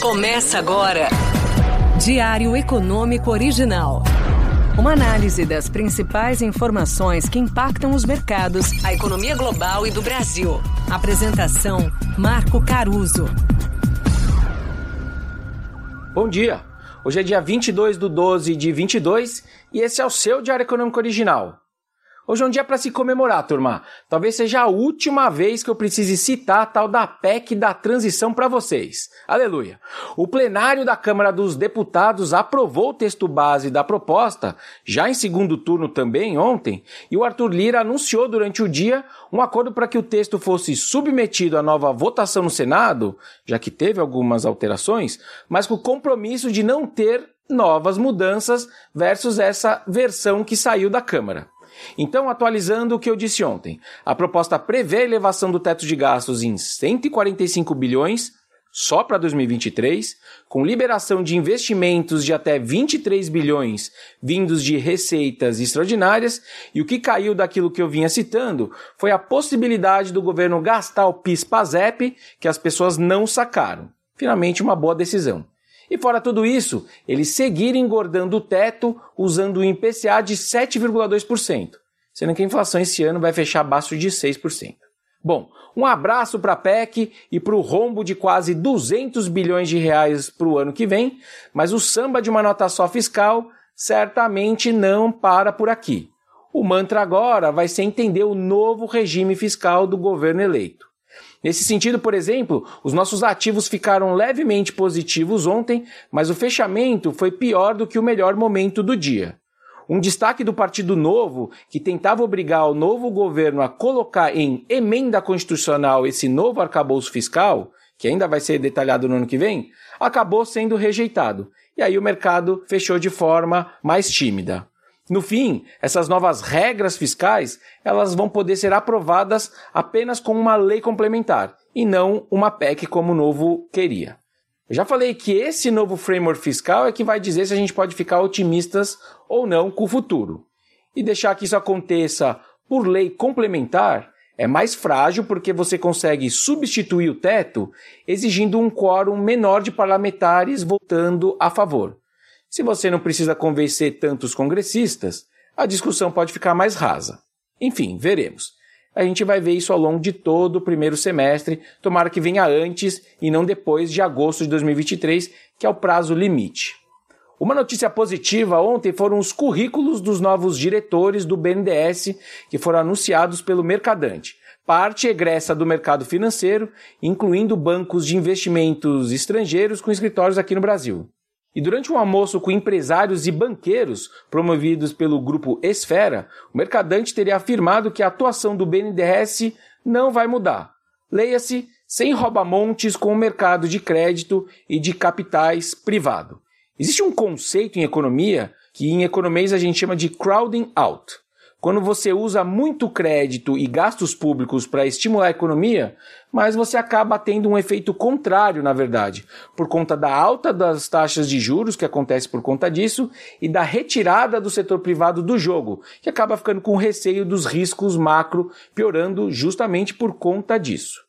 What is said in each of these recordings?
Começa agora. Diário Econômico Original. Uma análise das principais informações que impactam os mercados, a economia global e do Brasil. Apresentação: Marco Caruso. Bom dia. Hoje é dia 22 do 12 de 22 e esse é o seu Diário Econômico Original. Hoje é um dia para se comemorar, turma. Talvez seja a última vez que eu precise citar a tal da PEC da transição para vocês. Aleluia. O plenário da Câmara dos Deputados aprovou o texto base da proposta, já em segundo turno também ontem, e o Arthur Lira anunciou durante o dia um acordo para que o texto fosse submetido à nova votação no Senado, já que teve algumas alterações, mas com o compromisso de não ter novas mudanças versus essa versão que saiu da Câmara. Então, atualizando o que eu disse ontem, a proposta prevê a elevação do teto de gastos em 145 bilhões só para 2023, com liberação de investimentos de até 23 bilhões vindos de receitas extraordinárias, e o que caiu daquilo que eu vinha citando foi a possibilidade do governo gastar o PIS-PASEP que as pessoas não sacaram. Finalmente, uma boa decisão. E fora tudo isso, eles seguiram engordando o teto usando o IPCA de 7,2%, sendo que a inflação esse ano vai fechar abaixo de 6%. Bom, um abraço para a PEC e para o rombo de quase 200 bilhões de reais para o ano que vem, mas o samba de uma nota só fiscal certamente não para por aqui. O mantra agora vai ser entender o novo regime fiscal do governo eleito. Nesse sentido, por exemplo, os nossos ativos ficaram levemente positivos ontem, mas o fechamento foi pior do que o melhor momento do dia. Um destaque do Partido Novo, que tentava obrigar o novo governo a colocar em emenda constitucional esse novo arcabouço fiscal, que ainda vai ser detalhado no ano que vem, acabou sendo rejeitado. E aí o mercado fechou de forma mais tímida. No fim, essas novas regras fiscais, elas vão poder ser aprovadas apenas com uma lei complementar e não uma PEC como o novo queria. Eu já falei que esse novo framework fiscal é que vai dizer se a gente pode ficar otimistas ou não com o futuro. E deixar que isso aconteça por lei complementar é mais frágil porque você consegue substituir o teto exigindo um quórum menor de parlamentares votando a favor. Se você não precisa convencer tantos congressistas, a discussão pode ficar mais rasa. Enfim, veremos. A gente vai ver isso ao longo de todo o primeiro semestre, tomara que venha antes e não depois de agosto de 2023, que é o prazo limite. Uma notícia positiva ontem foram os currículos dos novos diretores do BNDES que foram anunciados pelo Mercadante. Parte egressa do mercado financeiro, incluindo bancos de investimentos estrangeiros com escritórios aqui no Brasil. E durante um almoço com empresários e banqueiros promovidos pelo grupo Esfera, o mercadante teria afirmado que a atuação do BNDES não vai mudar. Leia-se sem roubamontes com o mercado de crédito e de capitais privado. Existe um conceito em economia que em economês a gente chama de crowding out. Quando você usa muito crédito e gastos públicos para estimular a economia, mas você acaba tendo um efeito contrário, na verdade, por conta da alta das taxas de juros, que acontece por conta disso, e da retirada do setor privado do jogo, que acaba ficando com receio dos riscos macro piorando justamente por conta disso.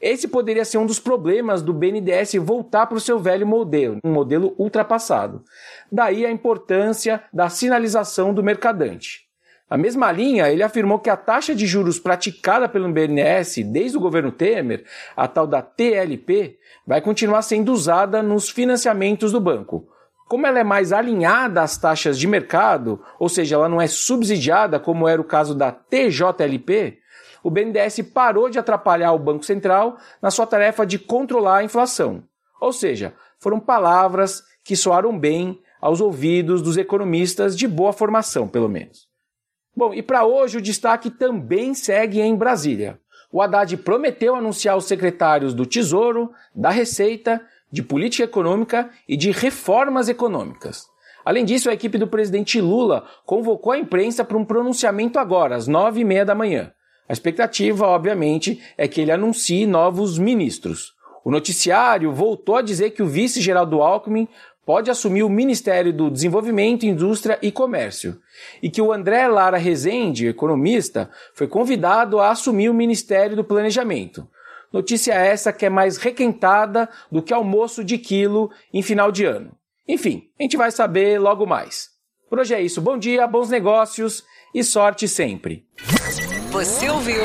Esse poderia ser um dos problemas do BNDES voltar para o seu velho modelo, um modelo ultrapassado. Daí a importância da sinalização do mercadante. Na mesma linha, ele afirmou que a taxa de juros praticada pelo BNDES desde o governo Temer, a tal da TLP, vai continuar sendo usada nos financiamentos do banco. Como ela é mais alinhada às taxas de mercado, ou seja, ela não é subsidiada como era o caso da TJLP, o BNDES parou de atrapalhar o Banco Central na sua tarefa de controlar a inflação. Ou seja, foram palavras que soaram bem aos ouvidos dos economistas de boa formação, pelo menos. Bom, e para hoje o destaque também segue em Brasília. O Haddad prometeu anunciar os secretários do Tesouro, da Receita, de Política Econômica e de Reformas Econômicas. Além disso, a equipe do presidente Lula convocou a imprensa para um pronunciamento agora, às nove e meia da manhã. A expectativa, obviamente, é que ele anuncie novos ministros. O noticiário voltou a dizer que o vice-geral do Alckmin pode assumir o Ministério do Desenvolvimento, Indústria e Comércio, e que o André Lara Rezende, economista, foi convidado a assumir o Ministério do Planejamento. Notícia essa que é mais requentada do que almoço de quilo em final de ano. Enfim, a gente vai saber logo mais. Por hoje é isso. Bom dia, bons negócios e sorte sempre. Você ouviu?